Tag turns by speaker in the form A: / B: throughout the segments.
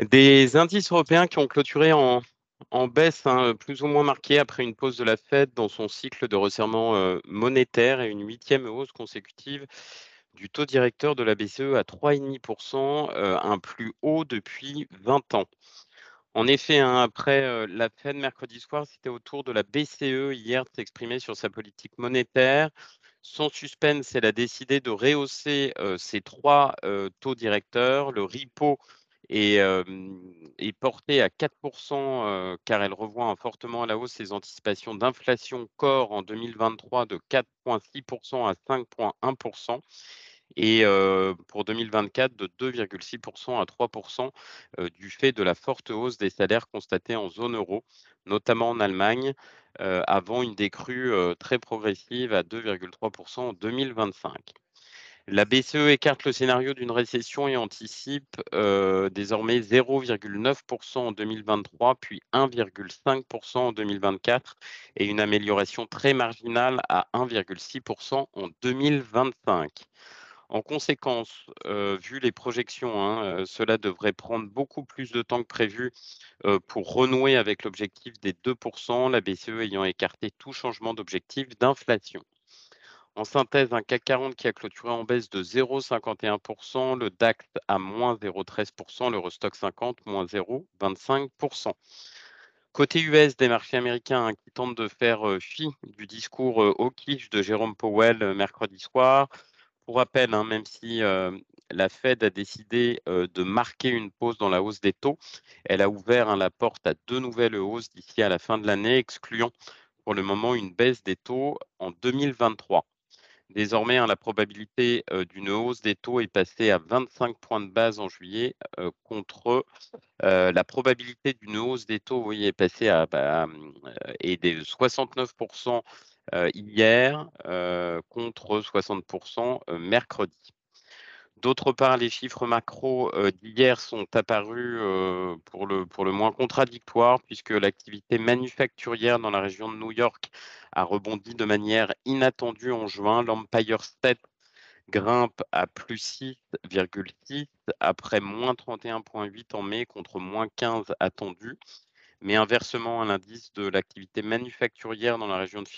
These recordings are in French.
A: Des indices européens qui ont clôturé en, baisse, hein, plus ou moins marquée après une pause de la Fed dans son cycle de resserrement euh, monétaire et une huitième hausse consécutive du taux directeur de la BCE à 3,5%, euh, un plus haut depuis 20 ans. En effet, hein, après euh, la Fed mercredi soir, c'était au tour de la BCE hier de s'exprimer sur sa politique monétaire. Sans suspense, elle a décidé de rehausser ses trois taux directeurs, le repo est, est porté à 4% car elle revoit fortement à la hausse ses anticipations d'inflation corps en 2023 de 4,6% à 5,1% et pour 2024 de 2,6% à 3% du fait de la forte hausse des salaires constatée en zone euro, notamment en Allemagne, avant une décrue très progressive à 2,3% en 2025. La BCE écarte le scénario d'une récession et anticipe euh, désormais 0,9% en 2023, puis 1,5% en 2024 et une amélioration très marginale à 1,6% en 2025. En conséquence, euh, vu les projections, hein, euh, cela devrait prendre beaucoup plus de temps que prévu pour renouer avec l'objectif des 2%, la BCE ayant écarté tout changement d'objectif d'inflation. En synthèse, un CAC 40 qui a clôturé en baisse de 0,51%, le DAX à moins 0,13%, l'Eurostock 50 moins 0,25%. Côté US, des marchés américains hein, qui tentent de faire euh, fi du discours au euh, hawkish de Jérôme Powell euh, mercredi soir. Pour rappel, hein, même si la Fed a décidé de marquer une pause dans la hausse des taux, elle a ouvert hein, la porte à deux nouvelles hausses d'ici à la fin de l'année, excluant pour le moment une baisse des taux en 2023. Désormais, hein, la probabilité d'une hausse des taux est passée à 25 points de base en juillet contre la probabilité d'une hausse des taux est passée à bah, et des 69% hier contre 60% mercredi. D'autre part, les chiffres macro d'hier sont apparus pour, le, pour le moins contradictoires puisque l'activité manufacturière dans la région de New York a rebondi de manière inattendue en juin. L'Empire State grimpe à plus 6,6 après moins 31,8 en mai contre moins 15 attendu. Mais inversement, l'indice de l'activité manufacturière dans la région de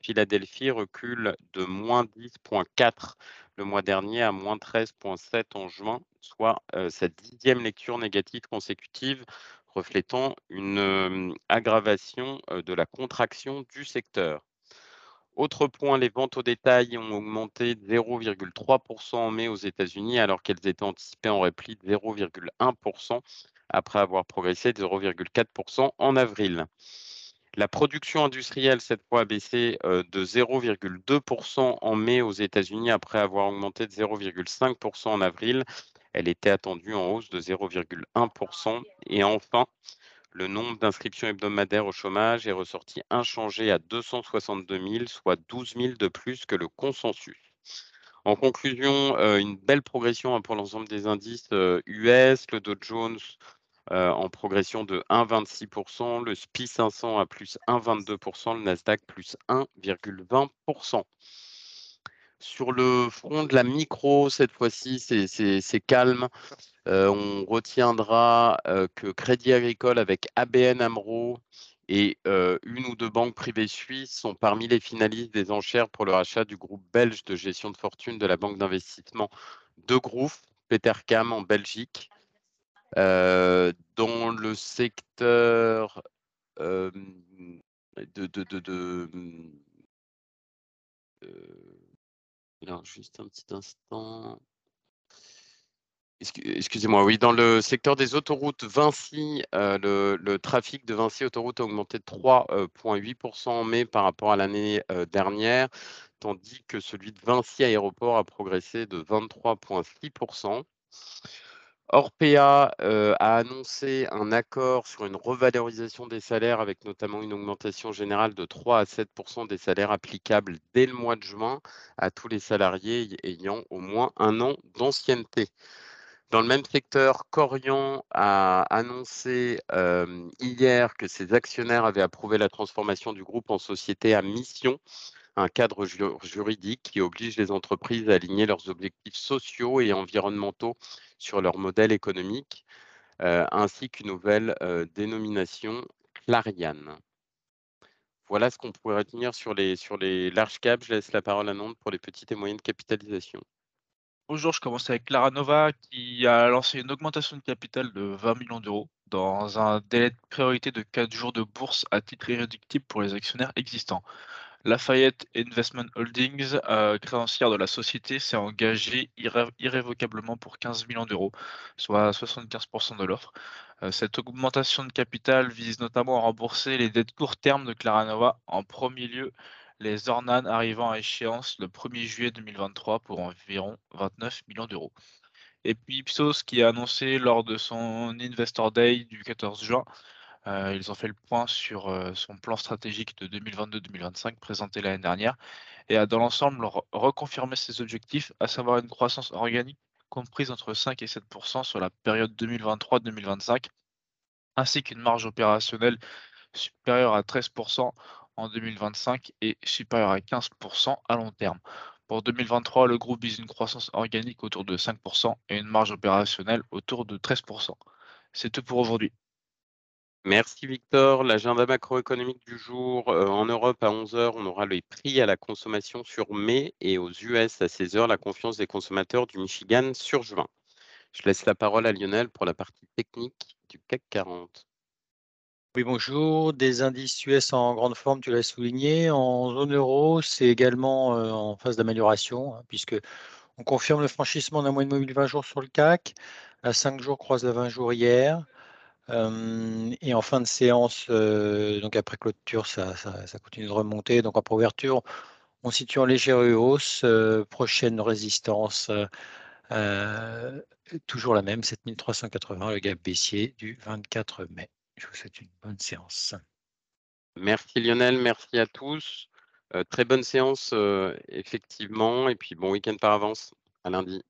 A: Philadelphie recule de moins 10,4 le mois dernier à moins 13,7 en juin, soit euh, sa dixième lecture négative consécutive, reflétant une euh, aggravation euh, de la contraction du secteur. Autre point, les ventes au détail ont augmenté de 0,3% en mai aux États-Unis alors qu'elles étaient anticipées en repli de 0,1% après avoir progressé de 0,4% en avril. La production industrielle, cette fois, a baissé euh, de 0,2% en mai aux États-Unis après avoir augmenté de 0,5% en avril. Elle était attendue en hausse de 0,1%. Et enfin, le nombre d'inscriptions hebdomadaires au chômage est ressorti inchangé à 262 000, soit 12 000 de plus que le consensus. En conclusion, euh, une belle progression hein, pour l'ensemble des indices US, euh, le Dow Jones euh, en progression de 1,26%, le SPI 500 à plus 1,22%, le Nasdaq plus 1,20%. Sur le front de la micro, cette fois-ci, c'est calme. Euh, on retiendra euh, que Crédit Agricole avec ABN AMRO et une ou deux banques privées suisses sont parmi les finalistes des enchères pour le rachat du groupe belge de gestion de fortune de la banque d'investissement de Grouf, Petercam en Belgique. Euh, dans le secteur euh, de, de, euh, juste un petit instant. Excusez-moi, oui, dans le secteur des autoroutes, Vinci, le, le, trafic de Vinci Autoroute a augmenté de 3,8% en mai par rapport à l'année dernière, tandis que celui de Vinci Aéroport a progressé de 23,6%. Orpea euh, a annoncé un accord sur une revalorisation des salaires avec notamment une augmentation générale de 3 à 7% des salaires applicables dès le mois de juin à tous les salariés ayant au moins un an d'ancienneté. Dans le même secteur, Corian a annoncé euh, hier que ses actionnaires avaient approuvé la transformation du groupe en société à mission un cadre juridique qui oblige les entreprises à aligner leurs objectifs sociaux et environnementaux sur leur modèle économique. heu, ainsi qu'une nouvelle, heu, dénomination, Clariane. Voilà ce qu'on pourrait retenir sur les sur les large caps. Je laisse la parole à Nantes pour les petites et moyennes capitalisations.
B: Bonjour, je commence avec Clara Nova qui a lancé une augmentation de capital de 20 millions d'euros dans un délai de priorité de 4 jours de bourse à titre irréductible pour les actionnaires existants. Lafayette Investment Holdings, euh, créancière de la société, s'est engagée irré- irrévocablement pour 15 millions d'euros, soit 75% de l'offre. Euh, cette augmentation de capital vise notamment à rembourser les dettes court terme de Claranova, en premier lieu les Ornan arrivant à échéance le 1er juillet 2023 pour environ 29 millions d'euros. Et puis Ipsos qui a annoncé lors de son Investor Day du 14 juin Heu, ils ont fait le point sur, heu, son plan stratégique de 2022-2025 présenté l'année dernière et a dans l'ensemble re reconfirmé ses objectifs, à savoir une croissance organique comprise entre 5 et 7% sur la période 2023-2025, ainsi qu'une marge opérationnelle supérieure à 13% en 2025 et supérieure à 15% à long terme. Pour 2023, le groupe vise une croissance organique autour de 5 et une marge opérationnelle autour de 13% C'est tout pour aujourd'hui.
A: Merci Victor. L'agenda macroéconomique du jour, heu, en Europe à 11:00, on aura les prix à la consommation sur mai et aux US à 16:00, la confiance des consommateurs du Michigan sur juin. Je laisse la parole à Lionel pour la partie technique du CAC 40.
C: Oui, bonjour. Des indices US en grande forme, tu l'as souligné. En zone euro, c'est également euh, en phase d'amélioration, hein, puisque on confirme le franchissement d'un de mobile 20 jours sur le CAC. La 5 jours croise la 20 jours hier. Et en fin de séance, donc après clôture, ça, continue de remonter. Donc après ouverture, on situe en légère hausse. Prochaine résistance, toujours la même, 7380, le gap baissier du 24 mai. Je vous souhaite une bonne séance.
A: Merci Lionel, merci à tous. Très bonne séance, effectivement, et puis bon week-end par avance. À lundi.